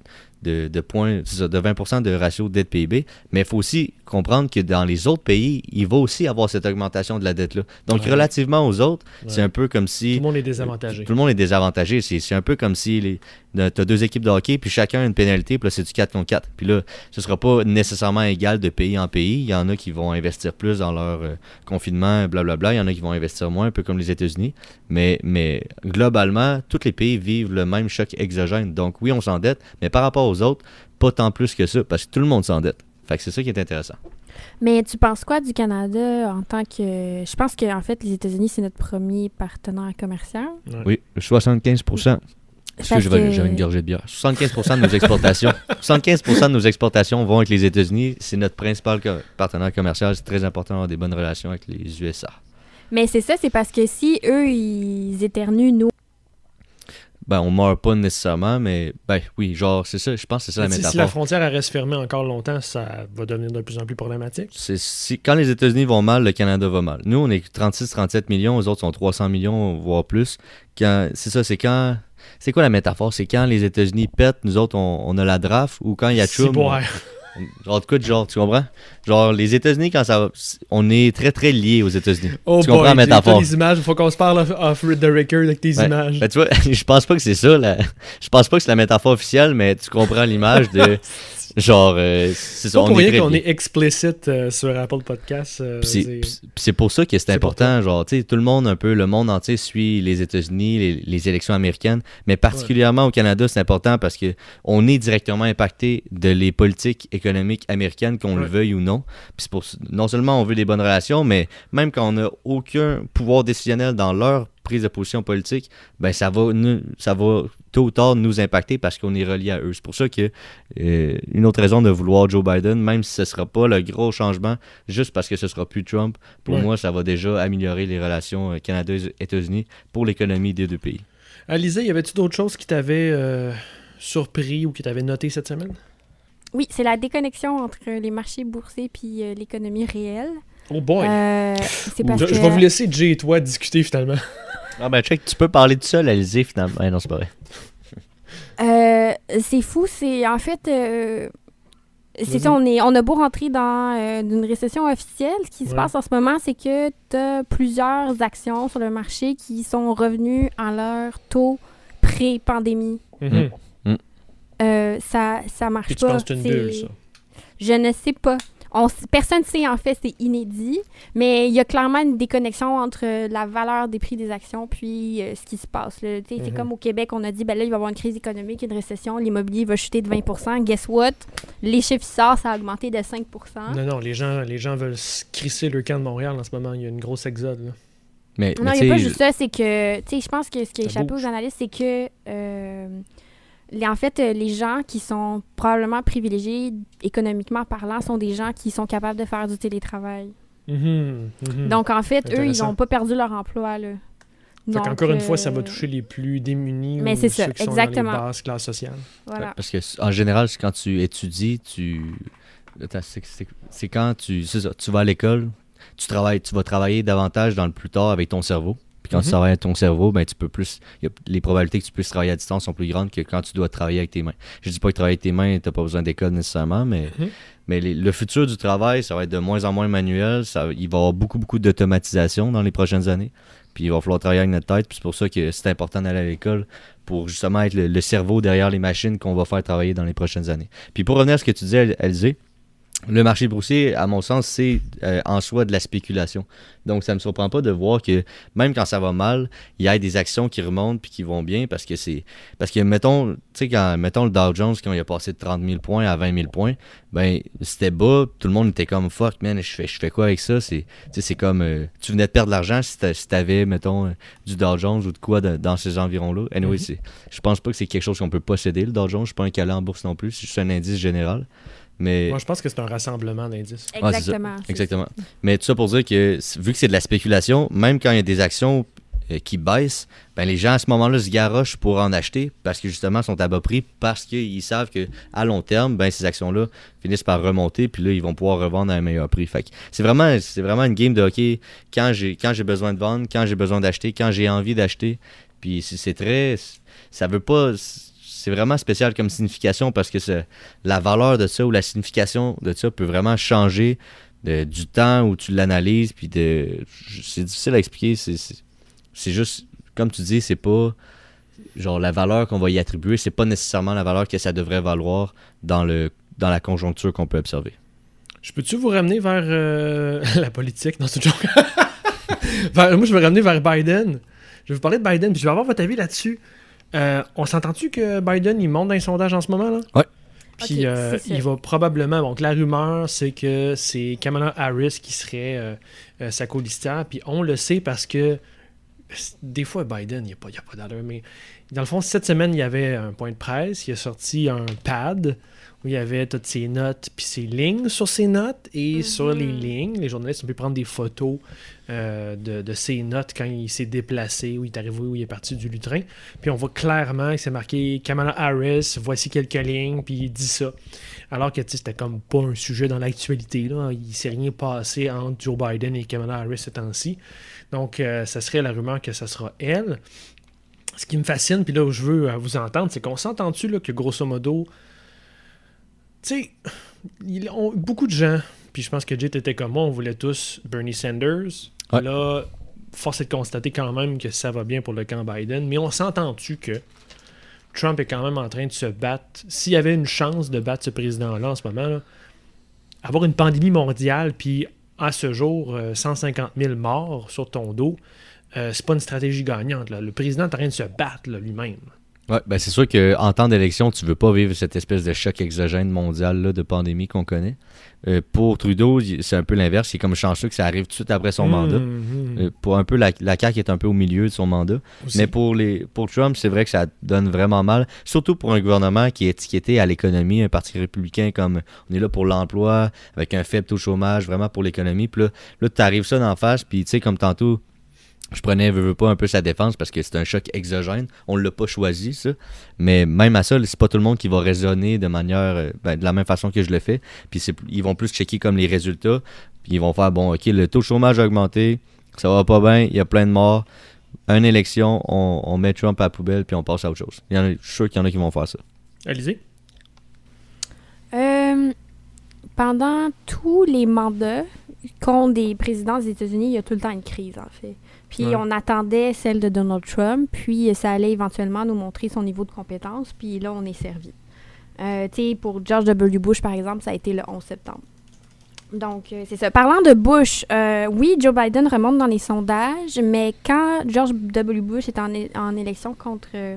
de, de points, ça, de 20% de ratio dette PIB, mais il faut aussi comprendre que dans les autres pays, il va aussi avoir cette augmentation de la dette-là. Donc, Ouais. relativement aux autres, c'est un peu comme Tout si... le monde est désavantagé. Tout le monde est désavantagé. C'est c'est un peu comme si les, tu as deux équipes de hockey, puis chacun a une pénalité, puis là, c'est du 4 contre 4. Puis là, ce sera pas nécessairement égal de pays en pays. Il y en a qui vont investir plus dans leur euh, confinement, blablabla. Il y en a qui vont investir moins, un peu comme les États-Unis. Mais, mais globalement, tous les pays vivent le même choc exogène. Donc oui, on s'endette, mais par rapport aux autres, pas tant plus que ça, parce que tout le monde s'endette. Fait que c'est ça qui est intéressant. Mais tu penses quoi du Canada en tant que. Je pense qu'en fait, les États-Unis, c'est notre premier partenaire commercial. Oui, 75 Parce que- j'avais une gorgée de bière. 75 de nos exportations, 75 de nos exportations vont avec les États-Unis. C'est notre principal co- partenaire commercial. C'est très important d'avoir des bonnes relations avec les USA. Mais c'est ça, c'est parce que si eux, ils éternuent, nous. ben, on meurt pas nécessairement, mais ben oui, genre, c'est ça, je pense que c'est ça la Si- métaphore. Si la frontière elle reste fermée encore longtemps, ça va devenir de plus en plus problématique. C'est si, quand les États-Unis vont mal, le Canada va mal. Nous, on est 36-37 millions, les autres sont 300 millions, voire plus. Quand, c'est ça, c'est quand. C'est quoi la métaphore? C'est quand les États-Unis pètent, nous autres, on, on a la draft, ou quand il y a Trump. Genre, de quoi genre, tu comprends? Genre, les États-Unis, quand ça. On est très, très liés aux États-Unis. Oh Tu comprends boy, la métaphore? des images, il faut qu'on se parle off, off the record avec tes Ouais. images. Ben, tu vois, je pense pas que c'est ça. La... Je pense pas que c'est la métaphore officielle, mais tu comprends l'image de. genre, euh, c'est ça. Pas pour on rien qu'on est explicite euh, sur Apple Podcast. euh, c'est- pour ça que c'est C'est pour important, genre, tu sais, tout le monde, un peu, le monde entier suit les États-Unis, les, les élections américaines, mais particulièrement au Canada, c'est important parce que on est directement impacté de les politiques économiques américaines, qu'on le veuille ou non. Puis pour non seulement on veut des bonnes relations, mais même quand on n'a aucun pouvoir décisionnel dans leur prise de position politique, ben ça va, nous- ça va tôt ou tard nous impacter parce qu'on est relié à eux. C'est pour ça que euh, une autre raison de vouloir Joe Biden, même si ce sera pas le gros changement, juste parce que ce sera plus Trump, pour Ouais. moi, ça va déjà améliorer les relations euh, Canada-États-Unis pour l'économie des deux pays. Alizé, y avait-tu d'autres choses qui t'avaient euh, surpris ou qui t'avaient noté cette semaine? Oui, c'est la déconnexion entre les marchés boursiers puis euh, l'économie réelle. Oh boy! Euh, parce je, que... je vais vous laisser Jay et toi discuter finalement. Ah ben check, tu peux parler tout seul, Alizé, finalement. Ouais, non, c'est pas vrai. Euh, c'est fou, c'est en fait. euh, c'est ça, on, est, on a beau rentrer dans euh, une récession officielle. Ce qui se Ouais. passe en ce moment, c'est que tu as plusieurs actions sur le marché qui sont revenues à leur taux pré-pandémie. Mhm. Euh, ça, ça marche tu pas. penses que c'est une C'est- bulle, ça? Je ne sais pas. On, personne ne sait, en fait, c'est inédit, mais il y a clairement une déconnexion entre la valeur des prix des actions puis euh, ce qui se passe. Tu sais, C'est Mhm. comme au Québec, on a dit, ben là, il va y avoir une crise économique, une récession, l'immobilier va chuter de 20% Guess what? Les chiffres sortent, ça a augmenté de 5% Non, non, les gens, les gens veulent se crisser le camp de Montréal en ce moment. Il y a une grosse exode. Là. Mais, Non, il n'y a pas juste ça, c'est que, tu sais, je pense que ce qui a échappé aux journalistes, c'est que, euh, les, en fait, euh, les gens qui sont probablement privilégiés économiquement parlant sont des gens qui sont capables de faire du télétravail. Mhm, mhm. Donc, en fait, eux, ils n'ont pas perdu leur emploi, là. Donc, qu'encore une fois, ça va euh, toucher les plus démunis Mais ou c'est ça, qui exactement. sont dans les basses classes sociales. Voilà. Parce que en général, c'est quand tu étudies, tu. C'est- quand tu. Ça, tu vas à l'école, tu travailles, tu vas travailler davantage dans le plus tard avec ton cerveau. Quand tu Mhm. travailles avec ton cerveau, ben tu peux plus. y a- les probabilités que tu puisses travailler à distance sont plus grandes que quand tu dois travailler avec tes mains. Je dis pas que travailler avec tes mains, t'as pas besoin d'école nécessairement, mais, Mhm. mais les- le futur du travail, ça va être de moins en moins manuel. Ça, il va y avoir beaucoup, beaucoup d'automatisation dans les prochaines années. Puis il va falloir travailler avec notre tête. Puis c'est pour ça que c'est important d'aller à l'école pour justement être le, le cerveau derrière les machines qu'on va faire travailler dans les prochaines années. Puis pour revenir à ce que tu disais, Elzé, le marché boursier, à mon sens, c'est euh, en soi de la spéculation. Donc, ça ne me surprend pas de voir que même quand ça va mal, il y a des actions qui remontent puis qui vont bien parce que c'est. Parce que, mettons, tu sais, quand, mettons le Dow Jones, quand il a passé de 30 000 points à 20 000 points, ben, c'était bas, tout le monde était comme fuck, man, je fais, je fais quoi avec ça? C'est, tu comme. euh, tu venais de perdre de l'argent si t'a- si t'avais, mettons, euh, du Dow Jones ou de quoi de- dans ces environs-là. Anyway, Mhm. c'est, je pense pas que c'est quelque chose qu'on peut posséder, le Dow Jones. Je suis pas un calé en bourse non plus, c'est juste un indice général. Mais. Moi, je pense que c'est un rassemblement d'indices. Exactement. c'est Exactement. Mais tout ça pour dire que vu que c'est de la spéculation, même quand il y a des actions euh, qui baissent, ben les gens à ce moment-là se garochent pour en acheter parce que justement sont à bas prix parce qu'ils savent que à long terme, ben ces actions-là finissent par remonter puis là ils vont pouvoir revendre à un meilleur prix. Fait c'est vraiment c'est vraiment une game de hockey quand j'ai quand j'ai besoin de vendre, quand j'ai besoin d'acheter, quand j'ai envie d'acheter. Puis c'est c'est très ça veut pas c'est vraiment spécial comme signification parce que la valeur de ça ou la signification de ça peut vraiment changer de- du temps où tu l'analyses. Puis de, c'est difficile à expliquer. C'est, juste, comme tu dis, c'est pas genre la valeur qu'on va y attribuer, c'est pas nécessairement la valeur que ça devrait valoir dans, le, dans la conjoncture qu'on peut observer. Je peux-tu vous ramener vers euh, la politique? C'est une joke. Vers- moi, je vais ramener vers Biden. Je vais vous parler de Biden, puis je vais avoir votre avis là-dessus. Euh, on s'entend-tu que Biden, il monte dans les sondages en ce moment, là? Ouais. Puis euh, il va probablement... Donc, la rumeur, c'est que c'est Kamala Harris qui serait euh, euh, sa colistière. Puis on le sait parce que des fois, Biden, il n'y a pas, il y a pas d'allure, mais Dans le fond, cette semaine, il y avait un point de presse. Il a sorti un pad où il y avait toutes ses notes puis ses lignes sur ses notes. Et Mhm. sur les lignes, les journalistes ont pu prendre des photos euh, de, de ses notes quand il s'est déplacé, où il est arrivé, où il est parti du lutrin. Puis on voit clairement que c'est marqué Kamala Harris, voici quelques lignes, puis il dit ça. Alors que tu sais, c'était comme pas un sujet dans l'actualité. là. Il s'est rien passé entre Joe Biden et Kamala Harris ce temps-ci. Donc, euh, ça serait la rumeur que ça sera elle. Ce qui me fascine, puis là où je veux euh, vous entendre, c'est qu'on s'entend-tu là, que grosso modo, tu sais, beaucoup de gens, puis je pense que Jay était comme moi, on voulait tous Bernie Sanders. Ouais. Là, force est de constater quand même que ça va bien pour le camp Biden, mais on s'entend-tu que Trump est quand même en train de se battre, s'il y avait une chance de battre ce président-là en ce moment, là, avoir une pandémie mondiale, puis à ce jour, euh, 150 000 morts sur ton dos, euh, c'est pas une stratégie gagnante. là. Le président est en train de se battre lui-même. Ouais, ben c'est sûr qu'en temps d'élection, tu veux pas vivre cette espèce de choc exogène mondial là, de pandémie qu'on connaît. Euh, pour Trudeau, c'est un peu l'inverse. Il est comme chanceux que ça arrive tout de suite après son mandat. Mhm. Euh, pour un peu, la, la CAQ est un peu au milieu de son mandat. Aussi. Mais pour, les, pour Trump, c'est vrai que ça donne vraiment mal. Surtout pour un gouvernement qui est étiqueté à l'économie, un parti républicain comme on est là pour l'emploi, avec un faible taux de chômage, vraiment pour l'économie. Puis là, là tu arrives ça d'en face, puis tu sais, comme tantôt, je prenais, veux, veux pas, un peu sa défense parce que c'est un choc exogène. On l'a pas choisi, ça. Mais même à ça, c'est pas tout le monde qui va raisonner de manière, euh, ben, de la même façon que je le fais. Puis c'est- ils vont plus checker comme les résultats. Puis ils vont faire, bon, OK, le taux de chômage a augmenté, ça va pas bien, il y a plein de morts. Une élection, on, on met Trump à la poubelle, puis on passe à autre chose. Il y en a, je suis sûr qu'il y en a qui vont faire ça. Alizé? Euh, pendant tous les mandats qu'ont des présidents des États-Unis, il y a tout le temps une crise, en fait. Puis Ouais. on attendait celle de Donald Trump, puis ça allait éventuellement nous montrer son niveau de compétence, puis là, on est servi. Euh, tu sais, pour George W. Bush, par exemple, ça a été le 11 septembre. Donc, euh, c'est ça. Parlant de Bush, euh, oui, Joe Biden remonte dans les sondages, mais quand George W. Bush est en, en élection contre euh,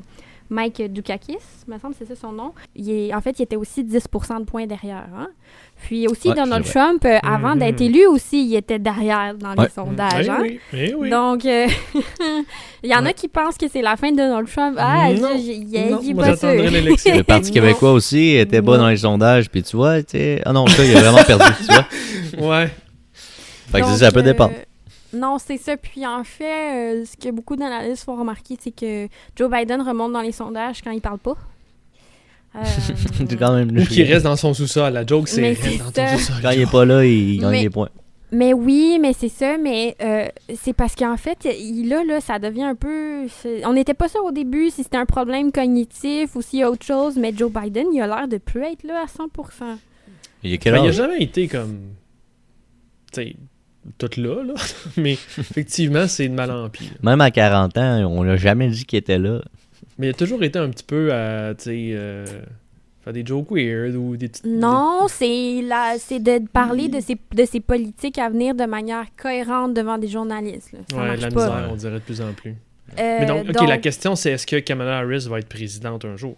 Mike Dukakis, me semble que c'est ça son nom, il est, en fait, il était aussi 10 de points derrière. hein. Puis aussi, Ouais, Donald Trump, euh, avant Mhm. d'être élu aussi, il était derrière dans les sondages. Eh hein. oui, eh oui. Donc, euh, il y en a qui pensent que c'est la fin de Donald Trump. Ah, Non. je- je- Non, il moi, pas sûr. Le Parti québécois aussi était bas Non. dans les sondages, puis tu vois, tu sais. Ah non, ça, il a vraiment perdu, tu vois. Ouais. Fait que Donc, ça peut euh, dépendre. Non, c'est ça. Puis en fait, euh, ce que beaucoup d'analystes font remarquer, c'est que Joe Biden remonte dans les sondages quand il parle pas. Euh, quand même Ou reste dans son sous-sol. La joke, c'est reste dans ton sous-sol. Quand il est pas là, il gagne Mais- des points. Mais oui, mais c'est ça, mais euh, c'est parce qu'en fait, il, là, là, ça devient un peu... On n'était pas sûr au début si c'était un problème cognitif ou s'il y a autre chose, mais Joe Biden, il a l'air de plus être là à 100%. Il a quel il a jamais été comme. Tu sais, tout là, là. Mais effectivement, c'est de mal en pire. Même à 40 ans, on l'a jamais dit qu'il était là. Mais il a toujours été un petit peu à, tu sais, euh, faire des jokes weird ou des petites. Non, c'est la, c'est de parler de ses, de ses politiques à venir de manière cohérente devant des journalistes. là. Ça Ouais, la pas. misère, on dirait de plus en plus. Euh, Mais donc, ok, donc, la question, c'est est-ce que Kamala Harris va être présidente un jour?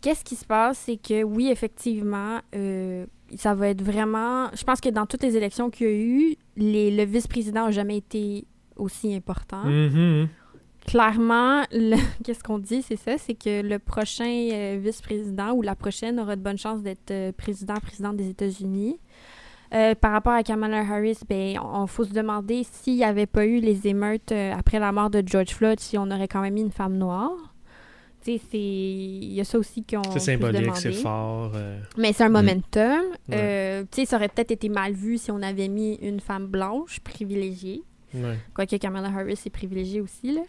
Qu'est-ce qui se passe, c'est que oui, effectivement, euh, ça va être vraiment. Je pense que dans toutes les élections qu'il y a eu, les, le vice-président n'a jamais été aussi important. Mhm. Clairement, le- qu'est-ce qu'on dit, c'est ça, c'est que le prochain euh, vice-président ou la prochaine aura de bonnes chances d'être euh, président, présidente des États-Unis. Euh, par rapport à Kamala Harris, ben, on, faut se demander s'il n'y avait pas eu les émeutes euh, après la mort de George Floyd, si on aurait quand même mis une femme noire. Il y a ça aussi qu'on C'est symbolique, c'est fort. euh, Mais c'est un momentum. Ouais. Euh, tu sais, ça aurait peut-être été mal vu si on avait mis une femme blanche privilégiée. ouais. Quoique Kamala Harris est privilégiée aussi, là.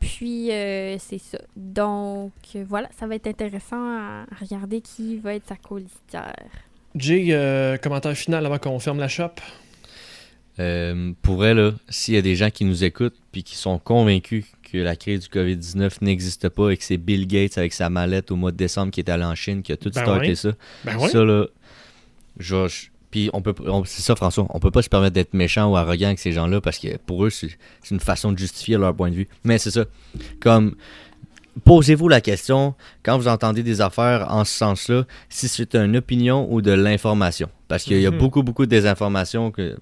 Puis, euh, c'est ça. Donc, voilà, ça va être intéressant à regarder qui va être sa colistière. Jay, commentaire final avant qu'on ferme la shop? Euh, pour là, s'il y a des gens qui nous écoutent puis qui sont convaincus que la crise du COVID-19 n'existe pas et que c'est Bill Gates avec sa mallette au mois de décembre qui est allé en Chine qui a tout Ben starté ça. Ben. Ça, là, je- je- puis on peut, c'est ça, François, on peut pas se permettre d'être méchant ou arrogant avec ces gens-là parce que pour eux, c'est c'est une façon de justifier leur point de vue. Mais c'est ça. Comme, posez-vous la question quand vous entendez des affaires en ce sens-là, si c'est une opinion ou de l'information. Parce qu'il y a Mhm. beaucoup, beaucoup de désinformation que.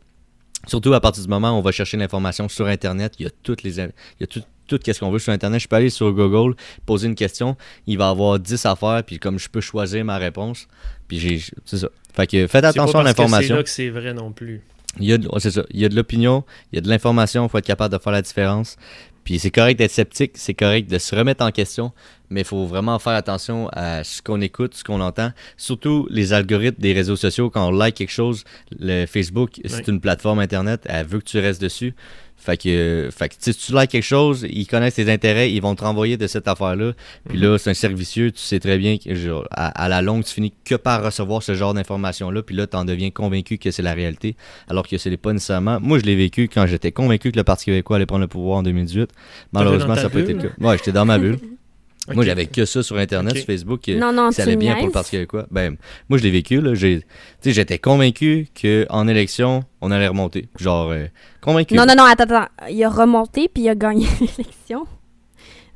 Surtout à partir du moment où on va chercher l'information sur Internet, il y a toutes les, il y a tout- tout ce qu'on veut sur Internet. Je peux aller sur Google, poser une question, il va avoir 10 affaires, puis comme je peux choisir ma réponse. Puis j'ai. C'est ça. Fait que faites C'est pas attention à parce C'est l'information. là que c'est vrai non plus. Il y a de, ouais, c'est ça. Il y a de l'opinion, il y a de l'information, il faut être capable de faire la différence. Puis c'est correct d'être sceptique, c'est correct de se remettre en question, mais il faut vraiment faire attention à ce qu'on écoute, ce qu'on entend. Surtout les algorithmes des réseaux sociaux, quand on like quelque chose, le Facebook, c'est une plateforme Internet, elle veut que tu restes dessus. Fait que, fait que si tu likes quelque chose, ils connaissent tes intérêts, ils vont te renvoyer de cette affaire-là. Puis là, c'est un servicieux, tu sais très bien que genre, à, à la longue, tu finis que par recevoir ce genre d'informations-là. Puis là, tu en deviens convaincu que c'est la réalité, alors que ce n'est pas nécessairement. Moi, je l'ai vécu quand j'étais convaincu que le Parti québécois allait prendre le pouvoir en 2018. Malheureusement, ça pas été le cas. Ouais, j'étais dans ma bulle. Moi, j'avais que ça sur Internet, sur Facebook. que Non, non, ça allait bien pour le. Parti québécois. Ben, moi, je l'ai vécu. Là. J'ai, tu sais, j'étais convaincu qu'en élection, on allait remonter. Genre, euh, convaincu. Non, non, non, attends, attends. Il a remonté puis il a gagné l'élection.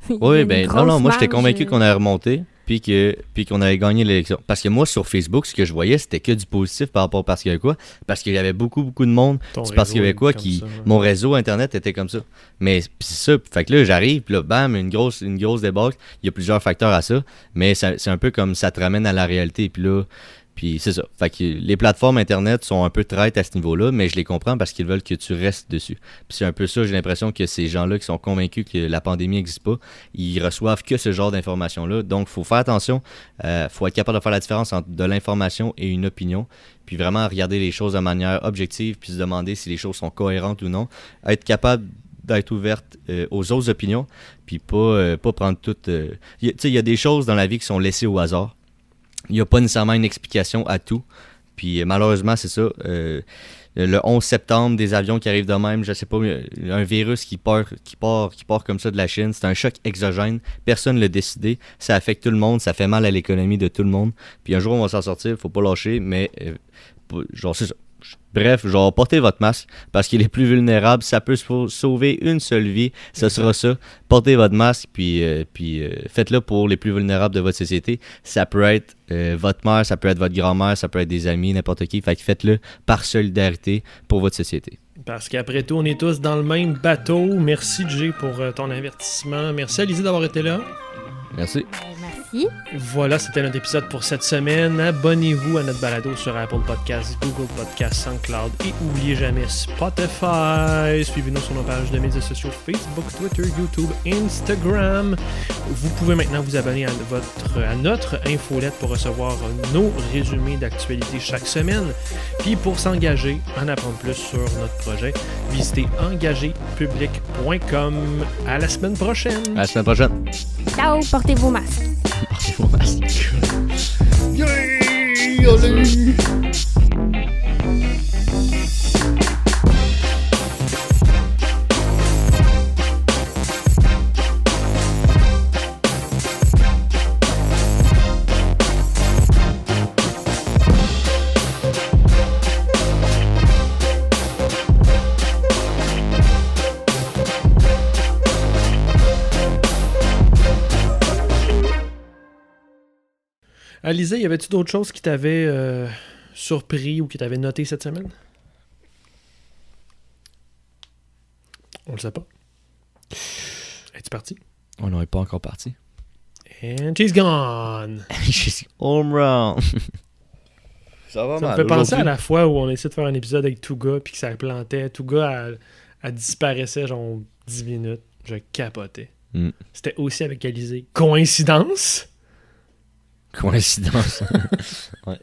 Oui, ben non, non, moi j'étais convaincu euh, qu'on allait remonter, puis que puis qu'on allait gagner l'élection. Parce que moi, sur Facebook, ce que je voyais, c'était que du positif par rapport au Parti québécois, parce qu'il y avait beaucoup, beaucoup de monde Ton du Parti québécois qui... ça, ouais. Mon réseau Internet était comme ça. Mais c'est ça, fait que là, j'arrive, puis là, bam, une grosse, une grosse débâcle. Il y a plusieurs facteurs à ça, mais c'est un peu comme ça te ramène à la réalité, puis là... Puis c'est ça. Fait que les plateformes Internet sont un peu traites à ce niveau-là, mais je les comprends parce qu'ils veulent que tu restes dessus. Puis c'est un peu ça, j'ai l'impression que ces gens-là qui sont convaincus que la pandémie n'existe pas, ils reçoivent que ce genre d'informations-là. Donc, faut faire attention. Il faut être capable de faire la différence entre de l'information et une opinion. Puis vraiment regarder les choses de manière objective, puis se demander si les choses sont cohérentes ou non. Être capable d'être ouverte euh, aux autres opinions, puis pas, euh, pas prendre toutes... euh, Tu sais, il y a des choses dans la vie qui sont laissées au hasard. Il n'y a pas nécessairement une explication à tout. Puis euh, malheureusement, c'est ça. euh, le 11 septembre, des avions qui arrivent de même, je sais pas, euh, un virus qui part, qui part, qui part comme ça de la Chine, c'est un choc exogène. Personne ne l'a décidé. Ça affecte tout le monde, ça fait mal à l'économie de tout le monde. Puis un jour, on va s'en sortir, faut pas lâcher, mais genre, c'est ça. Bref, genre, portez votre masque parce qu'il est plus vulnérable. Ça peut sau- sauver une seule vie. Ce sera ça. Portez votre masque, puis, euh, puis euh, faites-le pour les plus vulnérables de votre société. Ça peut être euh, votre mère, ça peut être votre grand-mère, ça peut être des amis, n'importe qui. Fait que faites-le par solidarité pour votre société. Parce qu'après tout, on est tous dans le même bateau. Merci, Jay, pour euh, ton avertissement. Merci, Alizé, d'avoir été là. Merci. Merci. Voilà, c'était notre épisode pour cette semaine. Abonnez-vous à notre balado sur Apple Podcasts, Google Podcasts, SoundCloud et oubliez jamais Spotify. Suivez-nous sur nos pages de médias sociaux Facebook, Twitter, YouTube, Instagram. Vous pouvez maintenant vous abonner à, votre, à notre infolette pour recevoir nos résumés d'actualité chaque semaine. Puis pour s'engager, en apprendre plus sur notre projet, visitez engagépublic.com. À la semaine prochaine! À la semaine prochaine. Ciao, portez vos masques. Vos masques. Alizé, y avait-tu d'autres choses qui t'avaient euh, surpris ou qui t'avaient noté cette semaine? On le sait pas. Es-tu parti? On n'en est pas encore parti. And she's gone! Suis home run. Ça va Ça me mal. fait penser à la fois où on essaie de faire un épisode avec Touga puis que ça plantait. Touga, elle, elle disparaissait genre 10 minutes. Je capotais. Mm. C'était aussi avec Alizé. Coïncidence? Coïncidence. ouais.